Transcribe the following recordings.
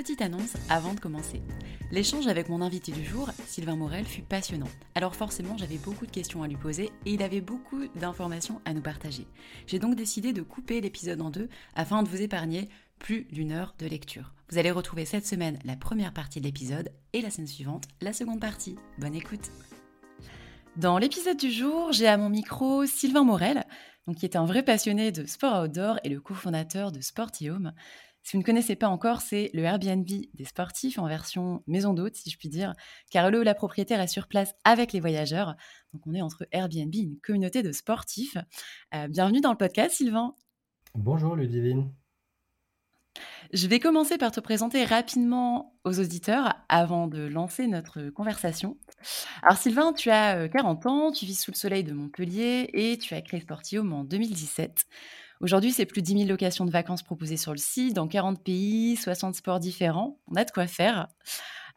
Petite annonce avant de commencer. L'échange avec mon invité du jour, Sylvain Morel, fut passionnant. Alors forcément, j'avais beaucoup de questions à lui poser et il avait beaucoup d'informations à nous partager. J'ai donc décidé de couper l'épisode en deux afin de vous épargner plus d'une heure de lecture. Vous allez retrouver cette semaine la première partie de l'épisode et la semaine suivante la seconde partie. Bonne écoute. Dans l'épisode du jour, j'ai à mon micro Sylvain Morel, qui est un vrai passionné de sport outdoor et le cofondateur de Sportium. Si vous ne connaissez pas encore, c'est le Airbnb des sportifs en version maison d'hôte, si je puis dire, car le la propriétaire est sur place avec les voyageurs. Donc on est entre Airbnb et une communauté de sportifs. Euh, bienvenue dans le podcast, Sylvain. Bonjour Ludivine. Je vais commencer par te présenter rapidement aux auditeurs avant de lancer notre conversation. Alors Sylvain, tu as 40 euh, ans, tu vis sous le soleil de Montpellier et tu as créé Sportium en 2017. Aujourd'hui, c'est plus de 10 000 locations de vacances proposées sur le site, dans 40 pays, 60 sports différents. On a de quoi faire.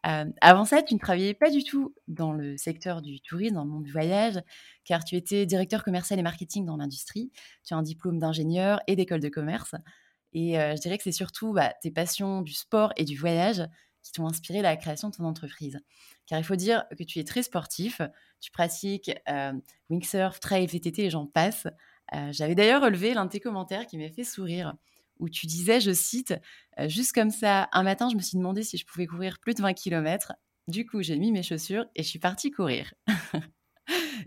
Euh, avant ça, tu ne travaillais pas du tout dans le secteur du tourisme, dans le monde du voyage, car tu étais directeur commercial et marketing dans l'industrie. Tu as un diplôme d'ingénieur et d'école de commerce. Et euh, je dirais que c'est surtout bah, tes passions du sport et du voyage qui t'ont inspiré la création de ton entreprise. Car il faut dire que tu es très sportif, tu pratiques euh, wingsurf, trail, VTT et j'en passe. Euh, j'avais d'ailleurs relevé l'un de tes commentaires qui m'a fait sourire, où tu disais, je cite, euh, juste comme ça, un matin, je me suis demandé si je pouvais courir plus de 20 km. Du coup, j'ai mis mes chaussures et je suis partie courir.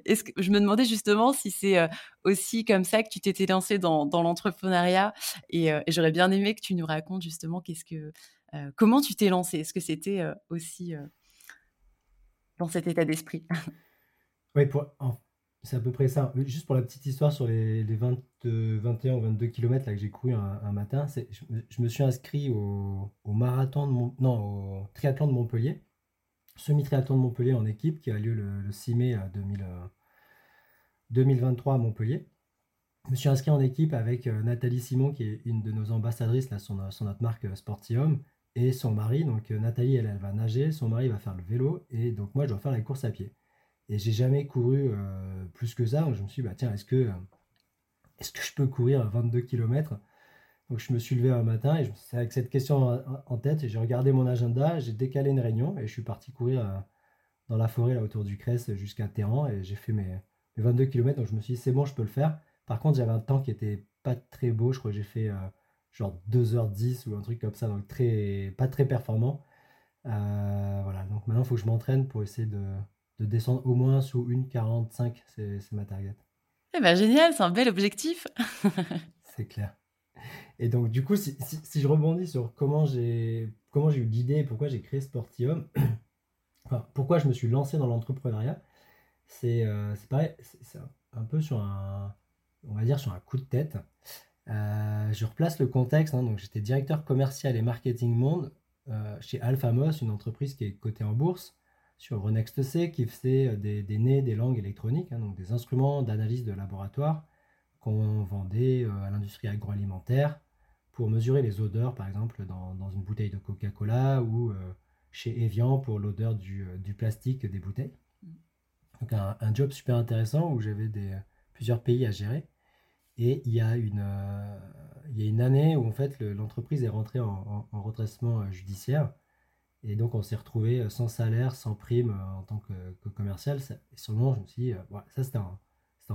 Je me demandais justement si c'est euh, aussi comme ça que tu t'étais lancé dans, l'entrepreneuriat et, j'aurais bien aimé que tu nous racontes justement qu'est-ce que comment tu t'es lancé. Est-ce que c'était aussi dans cet état d'esprit? Oui, pour, c'est à peu près ça. Juste pour la petite histoire sur les, les 20, 21 ou 22 km que j'ai couru un, matin, je, me suis inscrit au, marathon de au triathlon de Montpellier, semi-triathlon de Montpellier en équipe qui a lieu le, 6 mai 2023 à Montpellier. Je me suis inscrit en équipe avec euh, Nathalie Simon, qui est une de nos ambassadrices, là, sur, notre marque euh, Sportium, et son mari. Donc euh, Nathalie, elle, elle va nager, son mari va faire le vélo, et donc moi, je dois faire la course à pied. Et j'ai jamais couru euh, plus que ça. Je me suis dit, bah, tiens, est-ce que, est-ce que je peux courir 22 km Donc je me suis levé un matin et avec cette question en, tête, j'ai regardé mon agenda, j'ai décalé une réunion et je suis parti courir euh, dans la forêt là autour du Crès jusqu'à Terran et j'ai fait mes, 22 km. Donc je me suis dit, c'est bon, je peux le faire. Par contre, j'avais un temps qui était pas très beau. Je crois que j'ai fait euh, genre 2h10 ou un truc comme ça, donc très, pas très performant. voilà, donc maintenant, il faut que je m'entraîne pour essayer de, de descendre au moins sous une 45, c'est ma target. Eh ben, génial, c'est un bel objectif. c'est clair. Et donc, du coup, si, je rebondis sur comment j'ai comment j'ai eu l'idée et pourquoi j'ai créé Sportium, enfin, pourquoi je me suis lancé dans l'entrepreneuriat, c'est euh, pareil, c'est un peu sur un, on va dire, sur un coup de tête. Euh, je replace le contexte. Hein. donc, j'étais directeur commercial et marketing monde euh, chez Alphamos, une entreprise qui est cotée en bourse sur Renext C qui faisait euh, des, des nez des langues électroniques, hein, donc des instruments d'analyse de laboratoire qu'on vendait euh, à l'industrie agroalimentaire pour mesurer les odeurs, par exemple, dans, une bouteille de Coca-Cola ou euh, chez Evian pour l'odeur du, plastique des bouteilles. Donc un, job super intéressant où j'avais plusieurs pays à gérer. Et il y a une, il y a une année où en fait l'entreprise est rentrée en, en, redressement judiciaire Et donc, on s'est retrouvé sans salaire, sans prime en tant que, commercial. et sur le moment, je me suis dit, ça c'était en,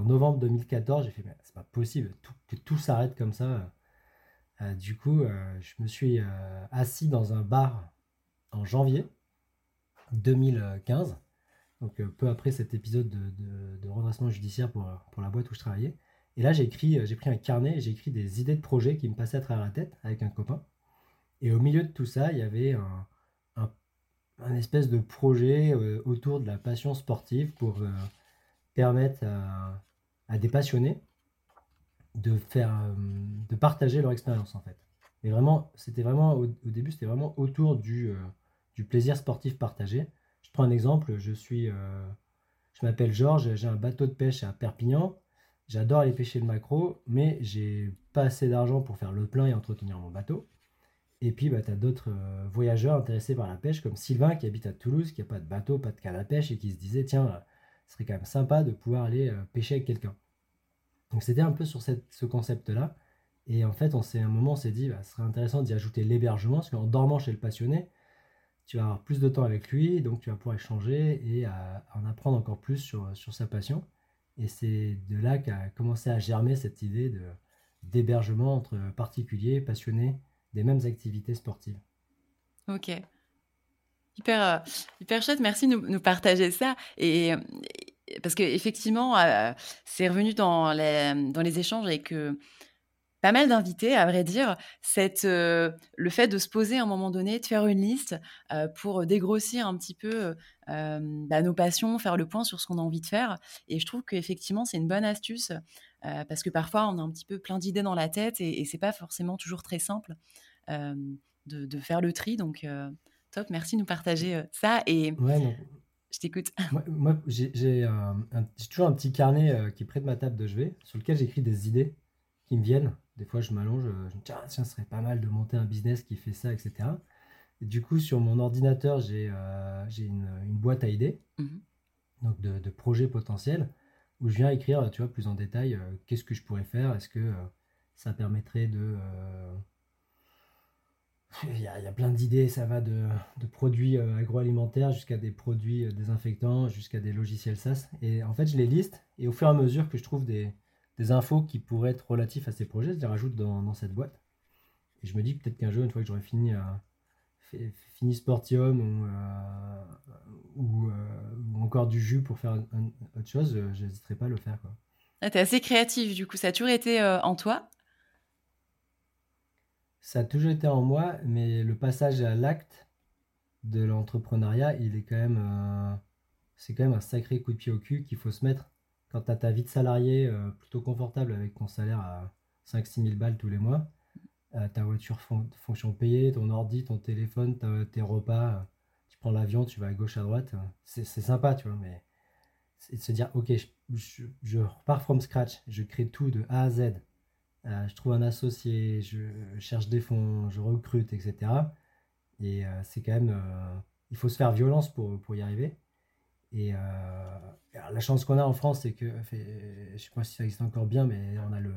novembre 2014. J'ai fait, mais c'est pas possible que tout s'arrête comme ça. du coup, je me suis assis dans un bar en janvier 2015 donc euh, peu après cet épisode de, redressement judiciaire pour, pour, la boîte où je travaillais. Et là, j'ai écrit, euh, j'ai pris un carnet et j'ai écrit des idées de projets qui me passaient à travers la tête avec un copain. Et au milieu de tout ça, il y avait un, espèce de projet euh, autour de la passion sportive pour permettre à, des passionnés de faire, de partager leur expérience en fait. Et vraiment, c'était vraiment au, début, c'était vraiment autour du, du plaisir sportif partagé. Je prends un exemple, je suis, euh, je m'appelle Georges, j'ai un bateau de pêche à Perpignan. J'adore aller pêcher le maquereau, mais j'ai pas assez d'argent pour faire le plein et entretenir mon bateau. Et puis, bah, tu as d'autres euh, voyageurs intéressés par la pêche, comme Sylvain qui habite à Toulouse, qui n'a pas de bateau, pas de canne à pêche, et qui se disait, tiens, ce serait quand même sympa de pouvoir aller euh, pêcher avec quelqu'un. Donc c'était un peu sur ce concept-là. Et en fait, on s'est un moment, on s'est dit, bah, ce serait intéressant d'y ajouter l'hébergement, parce qu'en dormant chez le passionné, tu vas avoir plus de temps avec lui, donc tu vas pouvoir échanger et en apprendre encore plus sur, sur sa passion. Et c'est de là qu'a commencé à germer cette idée d'hébergement entre particuliers passionnés des mêmes activités sportives. Ok. Hyper, euh, hyper chouette, merci de nous, partager ça. Et, parce qu'effectivement, euh, c'est revenu dans les, dans les échanges avec pas mal d'invités, à vrai dire, cette, euh, le fait de se poser à un moment donné, de faire une liste euh, pour dégrossir un petit peu euh, bah, nos passions, faire le point sur ce qu'on a envie de faire. Et je trouve qu'effectivement, c'est une bonne astuce parce que parfois, on a un petit peu plein d'idées dans la tête et, et c'est pas forcément toujours très simple de, faire le tri. Donc, top, merci de nous partager ça. Et je t'écoute. Moi, j'ai toujours un petit carnet qui est près de ma table de chevet sur lequel j'écris des idées qui me viennent. Des fois, je m'allonge, je me dis, tiens, ce serait pas mal de monter un business qui fait ça, etc. Et du coup, sur mon ordinateur, j'ai euh, une, une, boîte à idées, mmh donc de, de, projets potentiels, où je viens écrire, tu vois, plus en détail, euh, qu'est-ce que je pourrais faire, est-ce que euh, ça permettrait de... Il y, a, il y, a, plein d'idées, ça va de, de produits agroalimentaires jusqu'à des produits désinfectants, jusqu'à des logiciels SaaS. Et en fait, je les liste, et au fur et à mesure que je trouve des, des infos qui pourraient être relatifs à ces projets, je les rajoute dans, cette boîte. Et je me dis peut-être qu'un jour, une fois que j'aurai fini, euh, fini Sportium ou, euh, euh, ou, encore du jus pour faire autre chose, je n'hésiterai pas à le faire. Ah, tu es assez créatif, du coup, ça a toujours été en toi? Ça a toujours été en moi, mais le passage à l'acte de l'entrepreneuriat, il est quand même, c'est quand même un sacré coup de pied au cul qu'il faut se mettre quand tu as ta vie de salarié euh, plutôt confortable avec ton salaire à 5-6 000 balles tous les mois, euh, ta voiture fonction payée, ton ordi, ton téléphone, tes repas, euh, tu prends l'avion, tu vas à gauche, à droite, c'est sympa, tu vois, mais c'est de se dire, ok, je, repars from scratch, je crée tout de A à Z, je trouve un associé, je cherche des fonds, je recrute, etc. Et c'est quand même, il faut se faire violence pour, pour y arriver. Et la chance qu'on a en France, c'est que, je ne sais pas si ça existe encore bien, mais on a le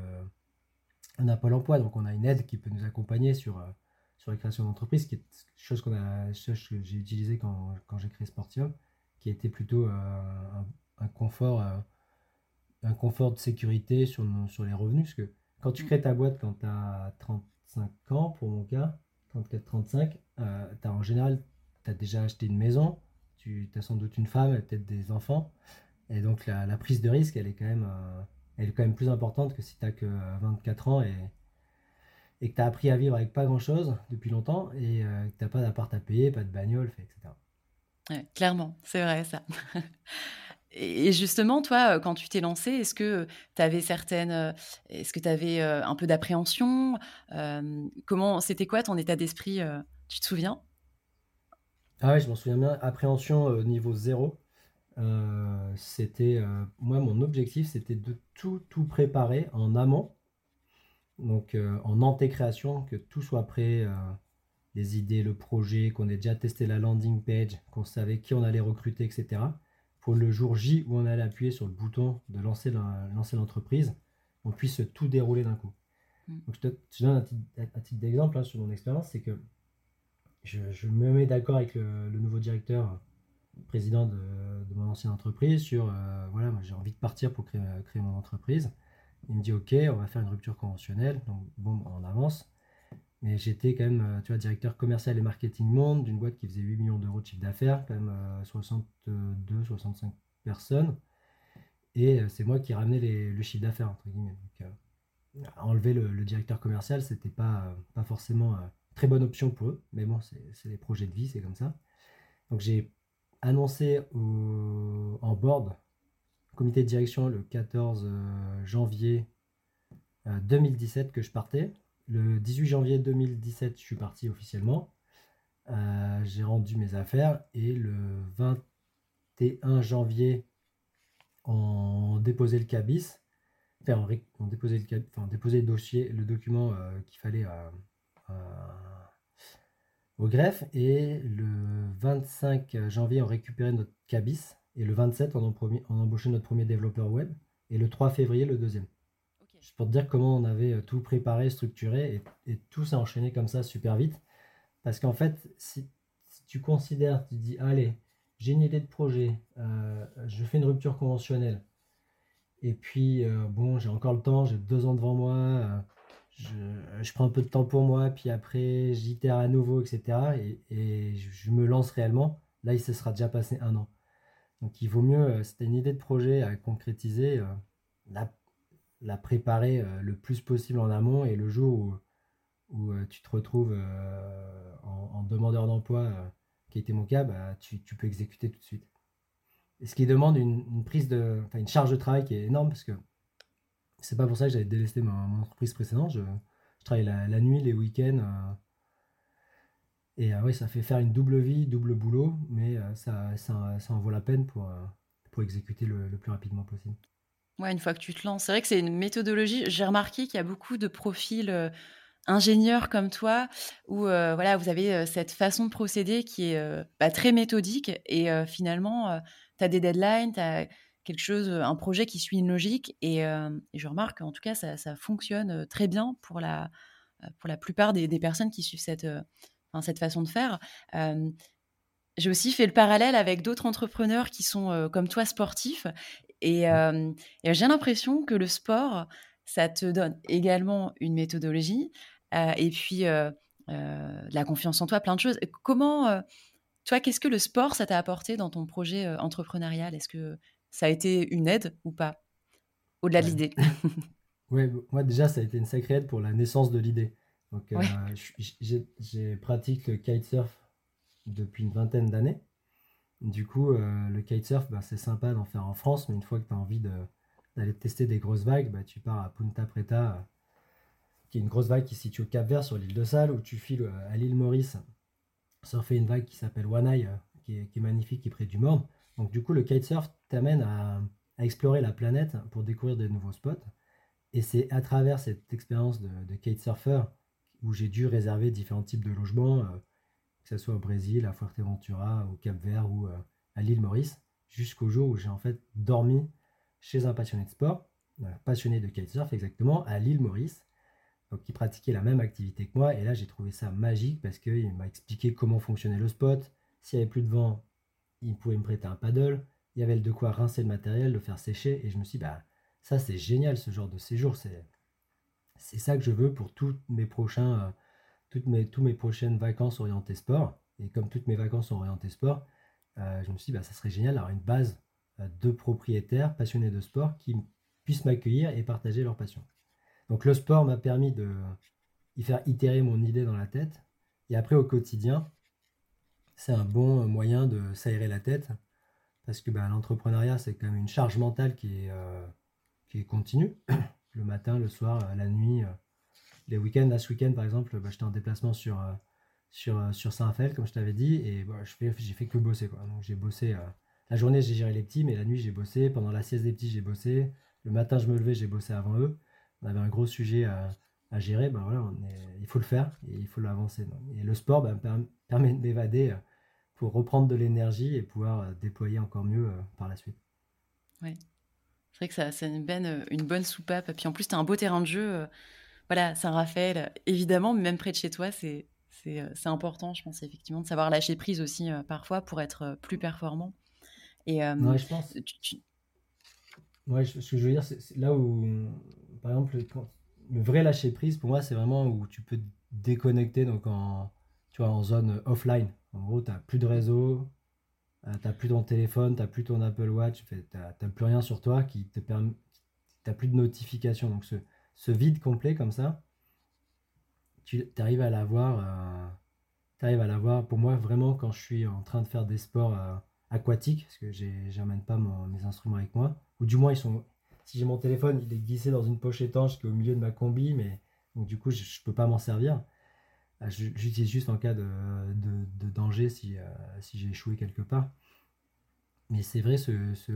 on a Pôle emploi, donc on a une aide qui peut nous accompagner sur, euh, sur la création d'entreprise, qui est chose, a, chose que j'ai utilisé quand, quand j'ai créé Sportium, qui était plutôt euh, un, confort, un confort de sécurité sur, sur les revenus. Parce que quand tu crées ta boîte quand tu as 35 ans, pour mon cas, 34-35, tu as en général, tu as déjà acheté une maison, tu as sans doute une femme, peut-être des enfants. Et donc la, prise de risque, elle est quand même, euh, elle est quand même plus importante que si tu n'as que 24 ans et, et que tu as appris à vivre avec pas grand-chose depuis longtemps et euh, que tu n'as pas d'appart à payer, pas de bagnole, etc. clairement, c'est vrai ça. Et justement, toi, euh, quand tu t'es lancé, est-ce que tu avais certaines, est-ce que tu avais un peu d'appréhension Comment, c'était quoi ton état d'esprit Tu te souviens? Ah ouais, je m'en souviens bien. Appréhension euh, niveau zéro. Euh, c'était, euh, moi, mon objectif, c'était de tout, tout préparer en amont. Donc, en antécréation, que tout soit prêt, les idées, le projet, qu'on ait déjà testé la landing page, qu'on savait qui on allait recruter, etc. Pour le jour J où on allait appuyer sur le bouton de lancer l'entreprise, on puisse tout dérouler d'un coup. Mm. Donc, je te, donne un, titre, d'exemple hein, sur mon expérience, c'est que je, me mets d'accord avec le, nouveau directeur, président de, mon ancienne entreprise, sur voilà, moi j'ai envie de partir pour créer, créer mon entreprise. Il me dit ok, on va faire une rupture conventionnelle, donc bon, on avance. Mais j'étais quand même, tu vois, directeur commercial et marketing monde d'une boîte qui faisait 8 millions d'euros de chiffre d'affaires, quand même 62, 65 personnes. Et euh, c'est moi qui ramenais le chiffre d'affaires, entre guillemets. Donc, euh, enlever le, directeur commercial, c'était pas, euh, pas forcément très bonne option pour eux. Mais bon, c'est des projets de vie, c'est comme ça. Donc j'ai annoncé en board, comité de direction, le 14 janvier 2017 que je partais. Le 18 janvier 2017, je suis parti officiellement. j'ai rendu mes affaires et le 21 janvier on déposait le cabis, enfin, on, déposait le, enfin, le dossier, le document euh, qu'il fallait au greffe, et le 25 janvier, on récupérait notre cabis, et le 27, on, on embauchait notre premier développeur web, et le 3 février, le deuxième. Juste pour te dire comment on avait euh, tout préparé, structuré, et, tout s'est enchaîné comme ça super vite. Parce qu'en fait, si, si, tu considères, tu dis, allez, j'ai une idée de projet, euh, je fais une rupture conventionnelle, et puis euh, bon, j'ai encore le temps, j'ai deux ans devant moi, euh, je, prends un peu de temps pour moi, puis après j'itère à nouveau, etc. Et, je me lance réellement. Là, il se sera déjà passé un an. Donc il vaut mieux, si tu une idée de projet à concrétiser, la, préparer le plus possible en amont et le jour où, tu te retrouves en, demandeur d'emploi qui était mon cas, bah, tu, peux exécuter tout de suite. Et ce qui demande une, prise de, une charge de travail qui est énorme parce que c'est pas pour ça que j'avais délesté mon, entreprise précédente. Je, travaille la, nuit, les week-ends. Euh, et euh, oui, ça fait faire une double vie, double boulot, mais euh, ça, ça, en vaut la peine pour, exécuter le, plus rapidement possible. Ouais, une fois que tu te lances. C'est vrai que c'est une méthodologie. J'ai remarqué qu'il y a beaucoup de profils ingénieur comme toi, où voilà, vous avez cette façon de procéder qui est bah, très méthodique et finalement, tu as des deadlines, quelque chose, un projet qui suit une logique et, je remarque en tout cas, ça, ça, fonctionne très bien pour la, pour la plupart des, des personnes qui suivent cette, cette façon de faire. j'ai aussi fait le parallèle avec d'autres entrepreneurs qui sont comme toi sportifs et, et j'ai l'impression que le sport, ça te donne également une méthodologie, et puis la confiance en toi, plein de choses. Comment, toi, qu'est-ce que le sport, ça t'a apporté dans ton projet entrepreneurial? Est-ce que ça a été une aide ou pas? Au-delà de l'idée. Oui, moi déjà, ça a été une sacrée aide pour la naissance de l'idée. Donc, j'ai pratiqué le kitesurf depuis une vingtaine d'années. Du coup, le kitesurf, bah, c'est sympa d'en faire en France, mais une fois que tu as envie d'aller tester des grosses vagues, bah, tu pars à Punta Preta, qui est une grosse vague qui se situe au Cap Vert sur l'île de Salle, où tu files euh, à l'île Maurice surfer une vague qui s'appelle Wanai, euh, qui est, magnifique, qui est près du Morne. Donc du coup, le kitesurf t'amène à, explorer la planète pour découvrir de nouveaux spots. Et c'est à travers cette expérience de, de kitesurfer où j'ai dû réserver différents types de logements, euh, que ce soit au Brésil, à Fuerteventura, au Cap Vert ou à l'île Maurice, jusqu'au jour où j'ai en fait dormi chez un passionné de sport, passionné de kitesurf exactement, à l'île Maurice, qui pratiquait la même activité que moi. Et là, j'ai trouvé ça magique parce qu'il m'a expliqué comment fonctionnait le spot. S'il n'y avait plus de vent, il pouvait me prêter un paddle. Il y avait de quoi rincer le matériel, le faire sécher. Et je me suis dit, bah, ça, c'est génial ce genre de séjour. C'est, ça que je veux pour tous euh, toutes mes, toutes mes prochaines vacances orientées sport. Et comme toutes mes vacances sont orientées sport, euh, je me suis dit, bah, ça serait génial d'avoir une base euh, de propriétaires passionnés de sport qui puissent m'accueillir et partager leur passion. Donc le sport m'a permis de y faire itérer mon idée dans la tête. Et après, au quotidien, c'est un bon moyen de s'aérer la tête. Parce que bah, l'entrepreneuriat, c'est quand même une charge mentale qui est, euh, qui est continue. Le matin, le soir, la nuit, euh, les week-ends. Là, ce week-end, par exemple, bah, j'étais en déplacement sur, euh, sur, Saint-Raphaël, comme je t'avais dit. Et bah, j'ai fait que bosser. Quoi. Donc j'ai bossé. la journée, j'ai géré les petits, mais la nuit, j'ai bossé. Pendant la sieste des petits, j'ai bossé. Le matin, je me levais, j'ai bossé avant eux on avait un gros sujet à, gérer, il faut le faire et il faut l'avancer. Et le sport permet de m'évader euh, pour reprendre de l'énergie et pouvoir euh, déployer encore mieux euh, par la suite. Oui, c'est vrai que ça, c'est une, bonne, une bonne soupape. Puis en plus, tu as un beau terrain de jeu. Voilà, Saint-Raphaël, évidemment, mais même près de chez toi, c'est, c'est important, je pense, effectivement, de savoir lâcher prise aussi parfois pour être plus performant. Et ouais, je pense. Ouais, ce que je veux dire, c'est là où, par exemple, le vrai lâcher prise, pour moi, c'est vraiment où tu peux déconnecter donc en, tu vois, en zone offline. En gros, tu n'as plus de réseau, tu n'as plus ton téléphone, tu n'as plus ton Apple Watch, tu n'as plus rien sur toi qui te permet. Tu n'as plus de notification. Donc, ce, vide complet comme ça, tu arrives à l'avoir. Euh, arrives à l'avoir, pour moi, vraiment, quand je suis en train de faire des sports euh, aquatiques, parce que j'amène pas mes instruments avec moi, ou du moins, ils sont. Si j'ai mon téléphone, il est glissé dans une poche étanche qui est au milieu de ma combi, mais du coup, je ne peux pas m'en servir. Euh, j'utilise juste en cas de, danger si, si j'ai échoué quelque part. Mais c'est vrai, ce,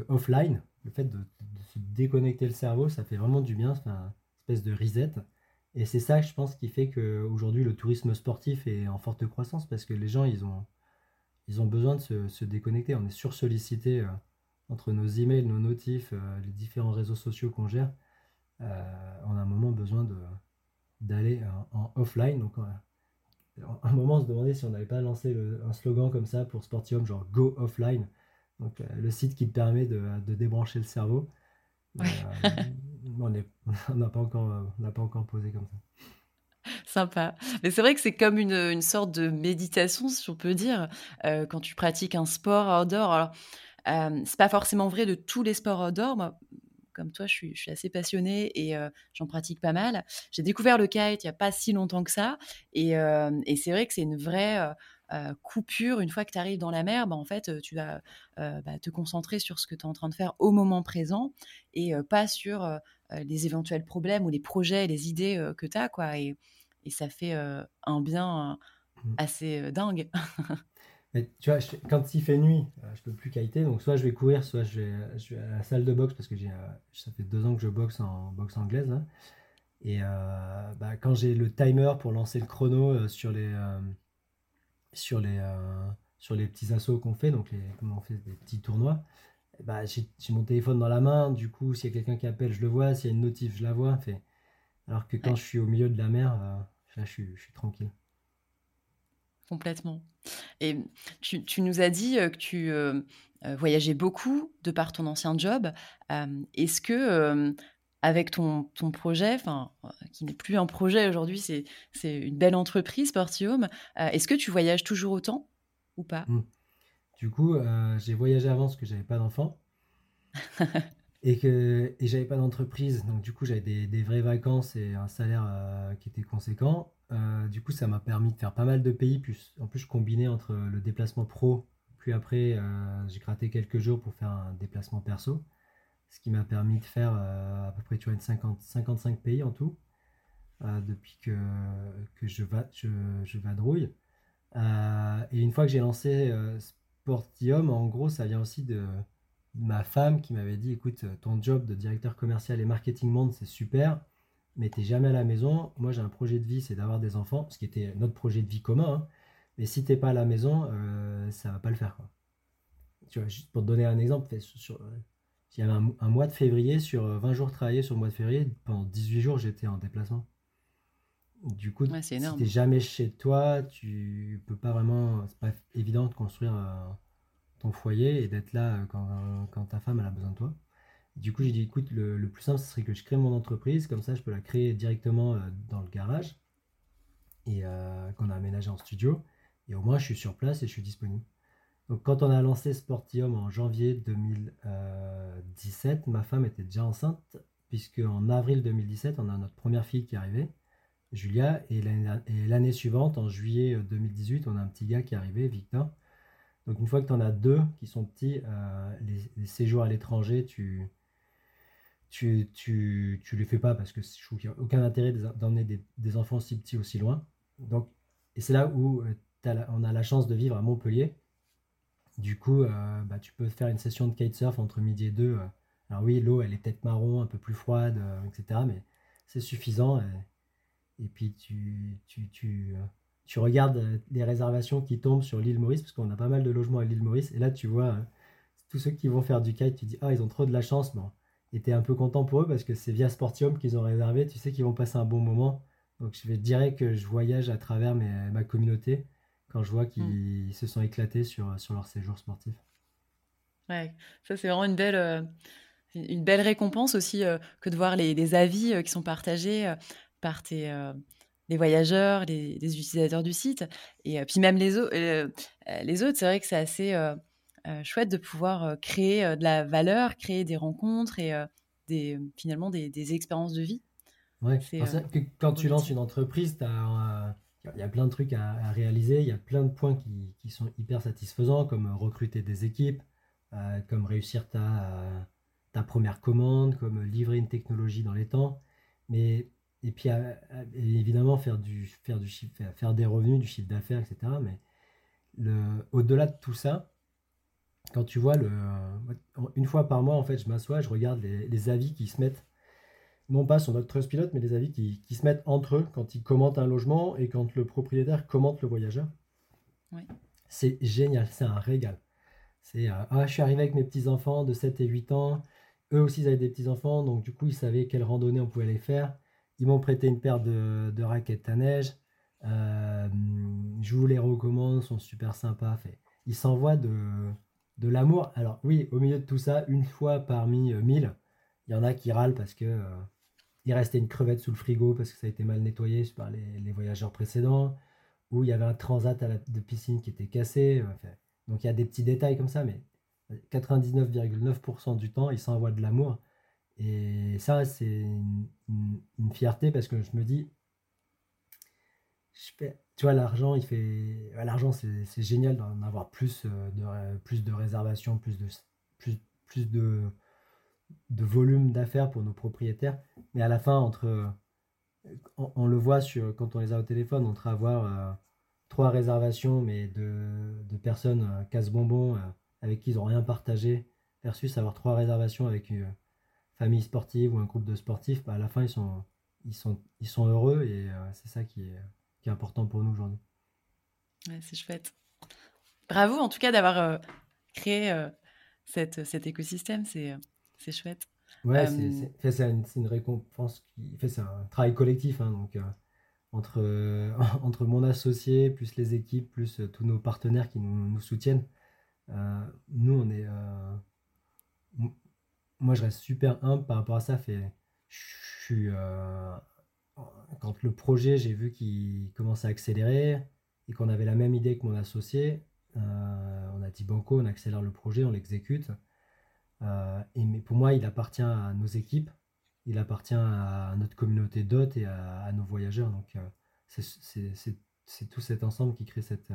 offline, le fait de, se déconnecter le cerveau, ça fait vraiment du bien, c'est une espèce de reset. Et c'est ça, je pense, qui fait qu'aujourd'hui, le tourisme sportif est en forte croissance parce que les gens, ils ont, ils ont besoin de se, déconnecter. On est sursollicité euh, entre nos emails, nos notifs, euh, les différents réseaux sociaux qu'on gère. Euh, on a un moment besoin d'aller en, offline. Donc, un moment, on se demandait si on n'avait pas lancé un slogan comme ça pour Sportium, genre Go Offline. Donc, euh, le site qui te permet de, débrancher le cerveau. Euh, on n'a pas, encore, pas encore posé comme ça. Sympa. Mais c'est vrai que c'est comme une, une, sorte de méditation, si on peut dire, euh, quand tu pratiques un sport outdoor. Alors, c'est pas forcément vrai de tous les sports outdoor. Moi, comme toi, je suis, je suis assez passionnée et j'en pratique pas mal. J'ai découvert le kite il n'y a pas si longtemps que ça. Et, et c'est vrai que c'est une vraie euh, coupure, une fois que tu arrives dans la mer, bah, en fait, euh, tu vas euh, bah, te concentrer sur ce que tu es en train de faire au moment présent et pas sur les éventuels problèmes ou les projets, les idées que tu as. Quoi, et, et, ça fait un bien mmh. assez dingue. Mais tu vois, quand il fait nuit, je peux plus kiter, donc soit je vais courir, soit je vais, je vais à la salle de boxe parce que j'ai, ça fait deux ans que je boxe en boxe anglaise. Et bah, quand j'ai le timer pour lancer le chrono sur les, sur les, euh, sur les petits assauts qu'on fait, donc les, comment on fait des petits tournois, bah, j'ai mon téléphone dans la main, du coup, s'il y a quelqu'un qui appelle, je le vois, s'il y a une notif, je la vois. Fait. Alors que quand je suis au milieu de la mer, euh, là, je suis, je suis, tranquille. Complètement. Et tu, tu nous as dit euh, que tu voyageais beaucoup de par ton ancien job. Est-ce que avec ton, ton projet, euh, qui n'est plus un projet aujourd'hui, c'est, une belle entreprise, Sportium. Euh, est-ce que tu voyages toujours autant ou pas? Mmh. Du coup, euh, j'ai voyagé avant parce que j'avais pas d'enfant et que et j'avais pas d'entreprise. Donc du coup, j'avais des, des, vraies vacances et un salaire qui était conséquent. du coup, ça m'a permis de faire pas mal de pays. Plus, en plus, je combinais entre le déplacement pro, puis après, j'ai gratté quelques jours pour faire un déplacement perso ce qui m'a permis de faire euh, à peu près tu vois, une 50, 55 pays en tout, euh, depuis que, que je, va, je, je vadrouille. Euh, et une fois que j'ai lancé Sportium, en gros, ça vient aussi de, ma femme qui m'avait dit écoute, ton job de directeur commercial et marketing monde, c'est super, mais tu n'es jamais à la maison. Moi, j'ai un projet de vie, c'est d'avoir des enfants, ce qui était notre projet de vie commun. Hein. Mais si tu n'es pas à la maison, euh, ça va pas le faire. Quoi. Tu vois, juste pour te donner un exemple, sur, il y avait un, mois de février, sur 20 euh, jours travaillés sur le mois de février, pendant 18 jours, j'étais en déplacement. Du coup, si tu n'es jamais chez toi, tu peux pas vraiment. C'est pas évident de construire euh, ton foyer et d'être là euh, quand, ta femme a besoin de toi. Du coup, j'ai dit écoute, le, plus simple, ce serait que je crée mon entreprise, comme ça, je peux la créer directement dans le garage et qu'on a aménagé en studio. Et au moins, je suis sur place et je suis disponible. Donc, quand on a lancé Sportium en janvier 2017, ma femme était déjà enceinte, puisque en avril 2017, on a notre première fille qui est arrivée, Julia, et l'année suivante, en juillet 2018, on a un petit gars qui est arrivé, Victor. Donc, une fois que tu en as deux qui sont petits, euh, les, séjours à l'étranger, tu, tu, tu, tu, les fais pas parce que je trouve qu'il n'y a aucun intérêt d'emmener des, enfants aussi petits aussi loin. Donc, et c'est là où euh, on a la chance de vivre à Montpellier du coup, euh, bah, tu peux faire une session de kitesurf entre midi et deux. Alors oui, l'eau, elle est peut-être marron, un peu plus froide, etc. Mais c'est suffisant. Et, puis, tu, tu, tu, tu, regardes les réservations qui tombent sur l'île Maurice, parce qu'on a pas mal de logements à l'île Maurice. Et là, tu vois tous ceux qui vont faire du kite, tu dis, ah, ils ont trop de la chance. Bon. Et tu es un peu content pour eux, parce que c'est via Sportium qu'ils ont réservé. Tu sais qu'ils vont passer un bon moment. Donc je vais dire que je voyage à travers ma communauté quand je vois Mmh. qu'ils se sont éclatés sur, sur leur séjour sportif. Ouais, ça c'est vraiment une belle, une belle récompense aussi, que de voir les les avis, qui sont partagés, par tes, les voyageurs, les les utilisateurs du site et heu, puis même les au heu, les autres. C'est vrai que c'est assez, chouette de pouvoir, créer, de la valeur, créer des rencontres et des finalement des des expériences de vie. Ouais, que quand tu lances une entreprise, tu as, il y a plein de trucs à à réaliser, il y a plein de points qui qui sont hyper satisfaisants comme, recruter des équipes, comme réussir ta, ta 1re commande, comme, livrer une technologie dans les temps. Mais et puis, heu heu, évidemment faire du faire du chiffre faire des revenus, du chiffre d'affaires et cetera. Mais le au-delà de tout ça quand tu vois le en une fois par mois, en fait, je m'assois, je regarde les les avis qui se mettent, non pas sur notre Trustpilot, mais les avis qui qui se mettent entre eux quand ils commentent un logement et quand le propriétaire commente le voyageur. Oui. C'est génial, c'est un régal. C'est, «Ah, je suis arrivé avec mes petits-enfants de 7 et 8 ans. Eux aussi, ils avaient des petits-enfants, donc du coup, ils savaient quelle randonnée on pouvait aller faire. Ils m'ont prêté une paire de raquettes à neige. Hem, je vous les recommande, sont super sympas». Ils s'envoient de de l'amour. Alors oui, au milieu de tout ça, une fois parmi, heu, 1000, il y en a qui râlent parce que, heu, il restait une crevette sous le frigo parce que ça a été mal nettoyé par les voyageurs précédents ou il y avait un transat de piscine qui était cassé, donc il y a des petits détails comme ça, mais 99,9 % du temps, ils s'envoient de l'amour et ça, c'est une fierté parce que je me dis tu vois, l'argent, il fait l'argent, c'est génial d'en avoir plus, heu, de plus de réservations, plus de plus plus de de volume d'affaires pour nos propriétaires. Mais à la fin, entre, on le voit sur quand on les a au téléphone, entre avoir, heu, 3 réservations, mais de de personnes, heu, casse-bonbons, avec qui ils ont rien partagé, versus avoir 3 réservations avec famille sportive ou un groupe de sportifs, bah, à la fin, ils sont ils sont ils sont heureux et heu, c'est ça qui est qui est important pour nous aujourd'hui. Ouais, c'est chouette. Bravo en tout cas d'avoir, heu, créé, heu, cet cet écosystème, c'est, c'est chouette. Ouais, c'est c'est une récompense qui c'est un travail collectif, hein, donc entre, entre mon associé, plus les équipes, plus, tous nos partenaires qui nous nous soutiennent. Nous, on est, moi, je reste super humble par rapport à ça. Fait je suis, heu, quand le projet, j'ai vu qu'il commençait à accélérer et qu'on avait la même idée que mon associé, heu, on a dit: «Banco, on accélère le projet, on l'exécute». Heu et mais pour moi, il appartient à nos équipes, il appartient à notre communauté d'hôtes et à nos voyageurs, donc c'est tout cet ensemble qui crée cette,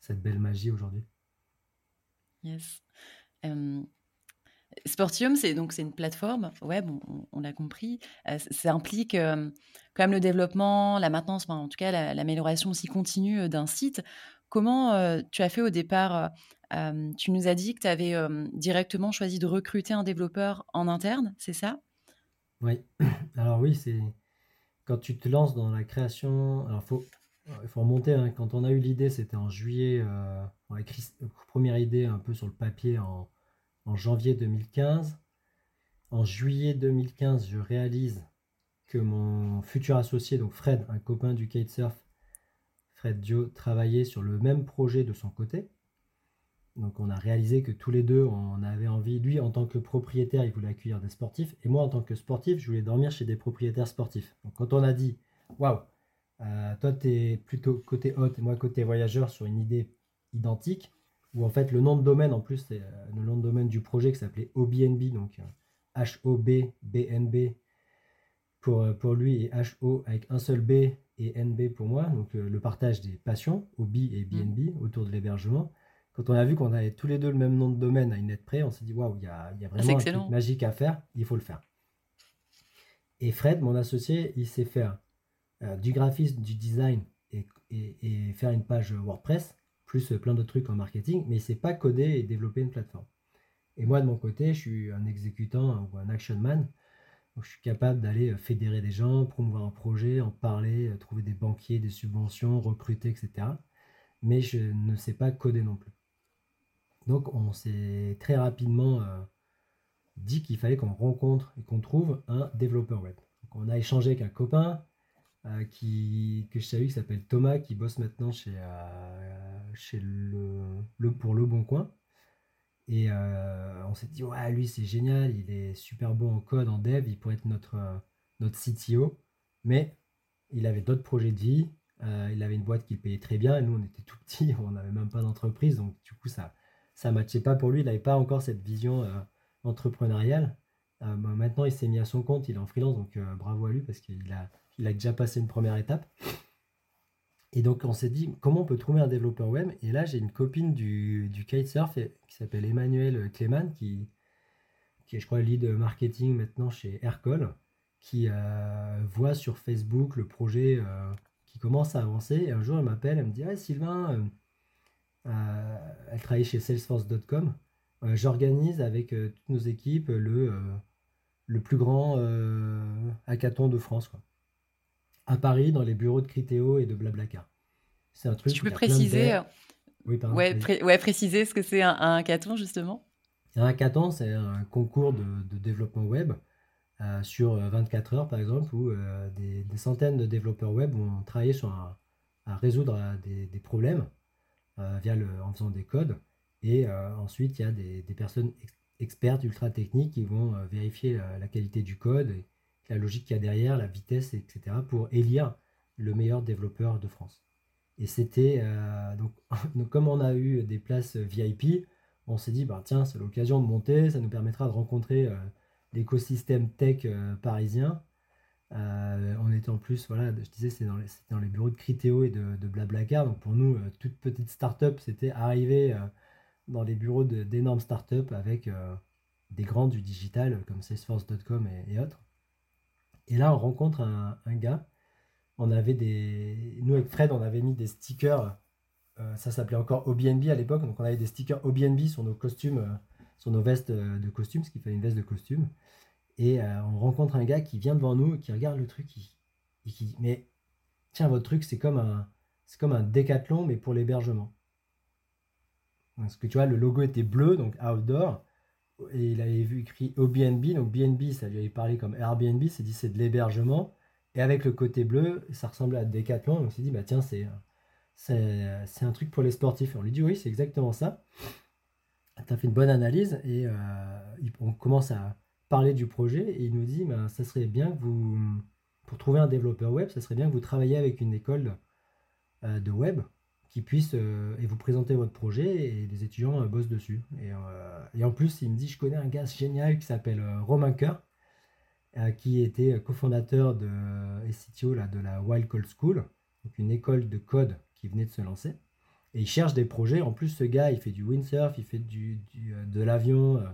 cette belle magie aujourd'hui. Yes. Sportium, c'est donc c'est une plateforme web, on on l'a compris. Heu, ç ça implique, hem, quand même le développement, la maintenance, en tout cas, la l'amélioration aussi continue, heu, d'un site. Comment, tu as fait au départ? Tu nous as dit que tu avais, directement choisi de recruter un développeur en interne, c'est ça? Oui, alors oui, c'est quand tu te lances dans la création alors il faut remonter, hein, quand on a eu l'idée, c'était en juillet, on a écrit 1re idée un peu sur le papier en en janvier 2015. En juillet 2015, je réalise que mon futur associé, donc Fred, un copain du kitesurf, Fred Dio, travaillait sur le même projet de son côté. Donc on a réalisé que tous les 2, on avait envie lui, en tant que propriétaire, il voulait accueillir des sportifs et moi, en tant que sportif, je voulais dormir chez des propriétaires sportifs. Donc quand on a dit: «Waouh, heu, toi, tu es plutôt côté hôte et moi côté voyageur sur une idée identique», où en fait le nom de domaine en plus, c'est, heu, le nom de domaine du projet qui s'appelait Hobnb, donc H-O-B-B-N-B pour, heu, pour lui et H-O avec un seul B et N-B pour moi, donc le partage des passions, hobby et Mmh. BNB autour de l'hébergement. Quand on a vu qu'on avait tous les 2 le même nom de domaine à une lettre près, on s'est dit: «Waouh, il y a y a Ah, vraiment un truc magique à faire, il faut le faire». Et Fred, mon associé, il sait faire, du graphisme, du design et et et faire une page WordPress, plus, plein d'autres trucs en marketing, mais il sait pas coder et développer une plateforme. Et moi, de mon côté, je suis un exécutant ou un action man, je suis capable d'aller, heu, fédérer des gens, promouvoir un projet, en parler, heu, trouver des banquiers, des subventions, recruter et cetera. Mais je ne sais pas coder non plus. Donc on s'est très rapidement, heu, dit qu'il fallait qu'on rencontre et qu'on trouve un développeur web. On a échangé avec un copain, qui, que je salue, qui s'appelle Thomas, qui bosse maintenant chez, chez le, pour Le Bon Coin. Et on s'est dit, ouais, lui, c'est génial, il est super bon en code, en dev, il pourrait être notre, notre CTO. Mais il avait d'autres projets de vie. il avait une boîte qui payait très bien. Et nous, on était tout petits, on n'avait même pas d'entreprise. Donc, du coup, ça ça matchait pas pour lui. Il n'avait pas encore cette vision entrepreneuriale. Bah, maintenant, il s'est mis à son compte, il est en freelance. Donc, bravo à lui parce qu'il a, il a déjà passé une première étape. Et donc, on s'est dit, comment on peut trouver un développeur web? Et là, j'ai une copine du, du kitesurf qui s'appelle Emmanuel Clément, qui, qui est, je crois, lead marketing maintenant chez Aircall, qui euh, voit sur Facebook le projet euh, qui commence à avancer. Et un jour, elle m'appelle, elle me dit, ah, Sylvain, euh, elle travaille chez salesforce.com. J'organise avec toutes nos équipes le, le plus grand hackathon de France. À Paris dans les bureaux de Criteo et de Blablacar. C'est un truc. Tu peux préciser euh, Oui, pardon. Ouais, préciser ce que c'est un, un, hackathon justement. Un hackathon, c'est un concours de, développement web euh, sur 24 euh, heures par exemple, où des, centaines de développeurs web vont travailler sur à résoudre des, problèmes via le, en faisant des codes. Et ensuite, il y a des, personnes expertes ultra techniques qui vont vérifier la, qualité du code la logique qu'il y a derrière, la vitesse, etc., pour élire le meilleur développeur de France. Et c'était euh, donc, comme on a eu des places VIP, on s'est dit bah tiens c'est l'occasion de monter, ça nous permettra de rencontrer euh, l'écosystème tech euh, parisien. on était en plus voilà, je disais c'est dans, les, bureaux de Criteo et de, Blablacar, donc pour nous toute petite start-up c'était arriver dans les bureaux d'énormes start-up avec des grands du digital comme Salesforce.com et autres. Et là, on rencontre un, gars. On avait des. Nous, avec Fred, on avait mis des stickers. Euh, ça s'appelait encore OBNB à l'époque. Donc, on avait des stickers OBNB sur nos costumes, euh, sur nos vestes euh, de costume, ce qui fait une veste de costume. Et on rencontre un gars qui vient devant nous, qui regarde le truc, et qui dit Mais tiens, votre truc, c'est comme un, c'est comme un décathlon, mais pour l'hébergement. Parce que tu vois, le logo était bleu, donc outdoor et il avait vu écrit au BNB, donc BNB, ça lui avait parlé comme Airbnb, c'est dit c'est de l'hébergement, et avec le côté bleu, ça ressemblait à Decathlon, donc on s'est dit, bah tiens, c'est, c'est, un truc pour les sportifs. on lui dit, oui, c'est exactement ça. Tu as fait une bonne analyse, et euh, on commence à parler du projet, et il nous dit, bah, ça serait bien que vous, pour trouver un développeur web, ça serait bien que vous travailliez avec une école euh, de web, qui puisse euh, et vous présenter votre projet et les étudiants euh, bossent dessus. Euh, et, en plus, il me dit, je connais un gars génial qui s'appelle Romain Coeur, qui était cofondateur de SCTO là, de la Wild Code School, donc une école de code qui venait de se lancer. Et il cherche des projets. En plus, ce gars, il fait du windsurf, il fait du, de l'avion,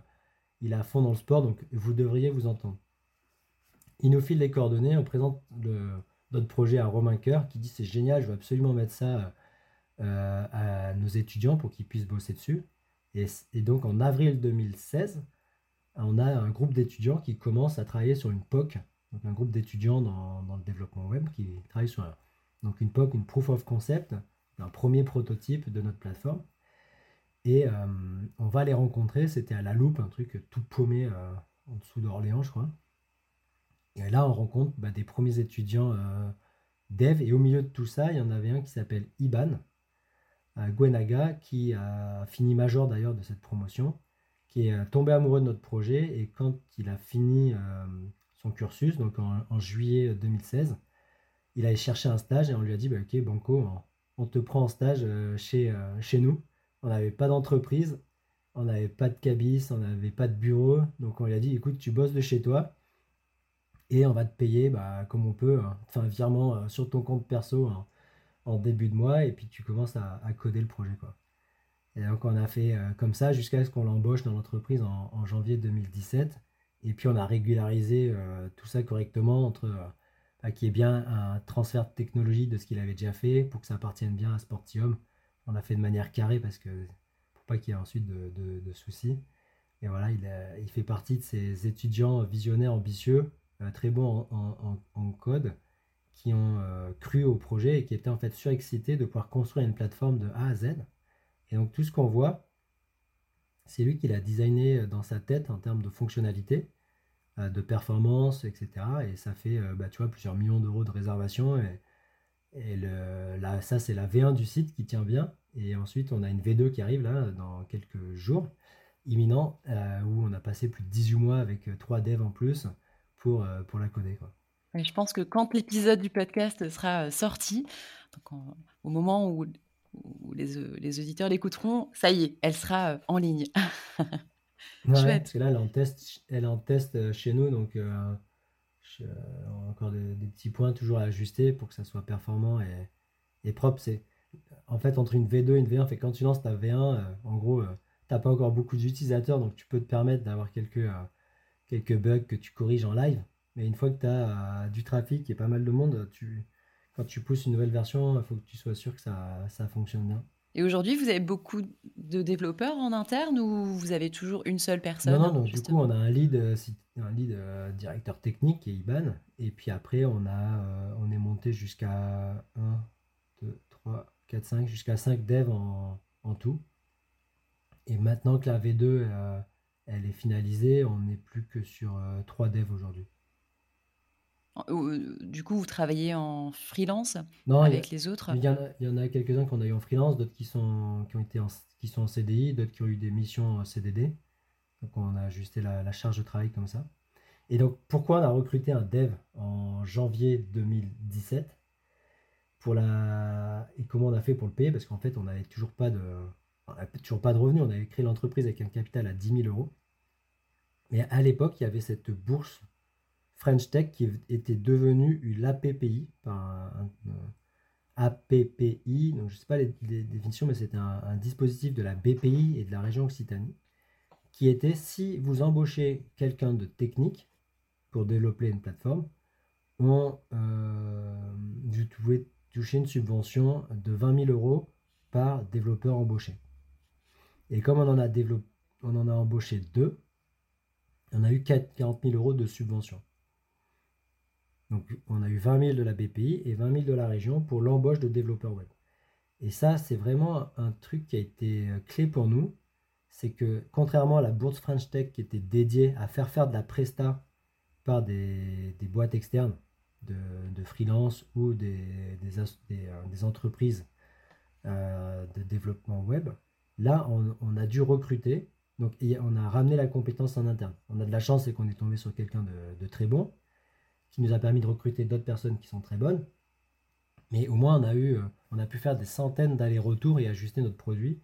il est à fond dans le sport, donc vous devriez vous entendre. Il nous file les coordonnées, on présente notre projet à Romain Coeur qui dit c'est génial, je veux absolument mettre ça euh, à nos étudiants pour qu'ils puissent bosser dessus. Et, donc en avril 2016, on a un groupe d'étudiants qui commence à travailler sur une POC, donc un groupe d'étudiants dans, le développement web qui travaille sur donc une POC, une Proof of Concept, un premier prototype de notre plateforme. Et euh, on va les rencontrer, c'était à la loupe, un truc tout paumé euh, en dessous d'Orléans, je crois. Et là, on rencontre bah, des premiers étudiants dev, et au milieu de tout ça, il y en avait un qui s'appelle Iban, Gwenaga, qui a fini major d'ailleurs de cette promotion, qui est tombé amoureux de notre projet et quand il a fini euh, son cursus, donc en, juillet 2016, il allait chercher un stage et on lui a dit bah, Ok, Banco, on, te prend en stage euh, chez, euh, chez nous. On n'avait pas d'entreprise, on n'avait pas de cabis, on n'avait pas de bureau. Donc on lui a dit Écoute, tu bosses de chez toi et on va te payer bah, comme on peut, hein. enfin, virement sur ton compte perso en début de mois et puis tu commences à, coder le projet. Quoi. Et donc on a fait euh, comme ça jusqu'à ce qu'on l'embauche dans l'entreprise en, janvier 2017. Et puis on a régularisé euh, tout ça correctement entre euh, bah, qui est bien un transfert de technologie de ce qu'il avait déjà fait pour que ça appartienne bien à Sportium. On a fait de manière carrée parce que pour pas qu'il y ait ensuite de, soucis. Et voilà, il, il, fait partie de ces étudiants visionnaires ambitieux, très bons en code, qui ont euh, cru au projet et qui étaient en fait surexcités de pouvoir construire une plateforme de A à Z. Et donc tout ce qu'on voit, c'est lui qui l'a designé dans sa tête en termes de fonctionnalité. de performance, etc. Et ça fait, bah, tu vois, plusieurs millions d'euros de réservation. Et, le, là, ça, c'est la V1 du site qui tient bien. Et ensuite, on a une V2 qui arrive là dans quelques jours, imminent, où on a passé plus de 18 mois avec trois devs en plus pour, pour la coder. Je pense que quand l'épisode du podcast sera sorti, au moment où les, euh, les auditeurs l'écouteront, ça y est, elle sera euh, en ligne. Chouette. Parce que là, elle est en test, elle en test euh, chez nous, donc euh, encore des, petits points toujours à ajuster pour que ça soit performant et, et propre. C'est en fait entre une V2 et une V1, fait quand tu lances ta V1, en gros, tu n'as pas encore beaucoup d'utilisateurs, donc tu peux te permettre d'avoir quelques, quelques bugs que tu corriges en live. Mais une fois que tu as du trafic et pas mal de monde, tu, quand tu pousses une nouvelle version, il faut que tu sois sûr que ça, ça fonctionne bien. Et aujourd'hui, vous avez beaucoup de développeurs en interne ou vous avez toujours une seule personne Non, non, donc du coup, on a un lead, euh, un lead euh, directeur technique qui est Iban. Et puis après, on, a, euh, on est monté jusqu'à 1, 2, 3, 4, 5, jusqu'à 5 devs en, en, tout. Et maintenant que la V2 elle est finalisée, on n'est plus que sur 3 devs aujourd'hui. Euh, du coup, vous travaillez en freelance avec les autres Il y en a, y en a quelques-uns qu'on a eu en freelance, d'autres qui sont, qui, ont été en, qui sont en CDI, d'autres qui ont eu des missions en CDD. Donc on a ajusté la, charge de travail comme ça. Et donc pourquoi on a recruté un dev en janvier 2017 pour la... Et comment on a fait pour le payer? Parce qu'en fait, on n'avait toujours pas de... toujours pas de revenus. On avait créé l'entreprise avec un capital à 10 000 euros. Mais à l'époque, il y avait cette bourse French Tech qui était devenu l'APPI, par APPI, donc je ne sais pas les, définitions, mais c'était un, dispositif de la BPI et de la région Occitanie, qui était si vous embauchez quelqu'un de technique pour développer une plateforme, euh, vous pouvez toucher une subvention de 20 000 euros par développeur embauché. Et comme on en a, on en a embauché deux, on a eu 40 000 euros de subvention. Donc on a eu 20 000 de la BPI et 20 000 de la région pour l'embauche de développeurs web. Et ça, c'est vraiment un truc qui a été euh, clé pour nous. C'est que contrairement à la bourse French Tech qui était dédiée à faire faire de la presta par des, boîtes externes de, freelance ou des, euh, entreprises euh, de développement web, là, on, a dû recruter. Donc, on a ramené la compétence en interne. On a de la chance, c'est qu'on est tombé sur quelqu'un de très bon qui nous a permis de recruter d'autres personnes qui sont très bonnes. Mais au moins, on a, eu, euh, on a pu faire des centaines d'allers-retours et ajuster notre produit.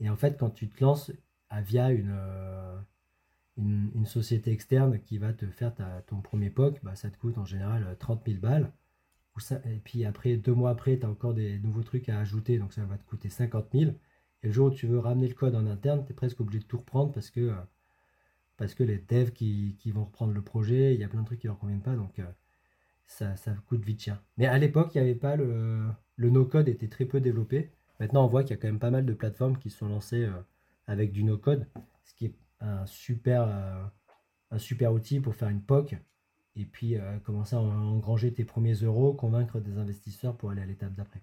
Et en fait, quand tu te lances à, via euh, une, une, société externe qui va te faire ton premier POC, bah, ça te coûte en général 30 000 balles. et puis après, deux mois après, tu as encore des nouveaux trucs à ajouter, donc ça va te coûter 50 000. Et le jour où tu veux ramener le code en interne, tu es presque obligé de tout reprendre parce que euh, parce que les devs qui, vont reprendre le projet, il y a plein de trucs qui leur conviennent pas, donc euh, ça, coûte vite cher. Mais à l'époque, il n'y avait pas le, le no-code était très peu développé. Maintenant, on voit qu'il y a quand même pas mal de plateformes qui sont lancées euh, avec du no-code, ce qui est un super, euh, un super outil pour faire une POC et puis commencer à engranger tes premiers euros, convaincre des investisseurs pour aller à l'étape d'après.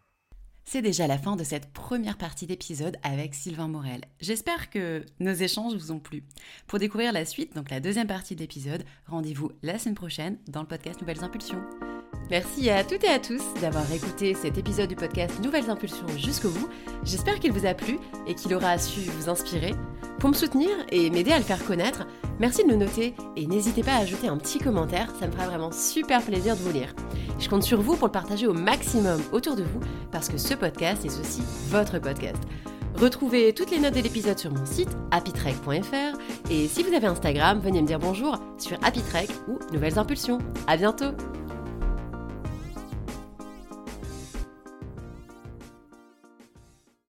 C'est déjà la fin de cette première partie d'épisode avec Sylvain Morel. J'espère que nos échanges vous ont plu. Pour découvrir la suite, donc la deuxième partie d'épisode, rendez-vous la semaine prochaine dans le podcast Nouvelles Impulsions. Merci à toutes et à tous d'avoir écouté cet épisode du podcast Nouvelles Impulsions jusqu'au bout. J'espère qu'il vous a plu et qu'il aura su vous inspirer. Pour me soutenir et m'aider à le faire connaître, merci de le noter et n'hésitez pas à ajouter un petit commentaire, ça me fera vraiment super plaisir de vous lire. Je compte sur vous pour le partager au maximum autour de vous parce que ce podcast est aussi votre podcast. Retrouvez toutes les notes de l'épisode sur mon site happytrek.fr et si vous avez Instagram, venez me dire bonjour sur happytrek ou Nouvelles Impulsions. À bientôt!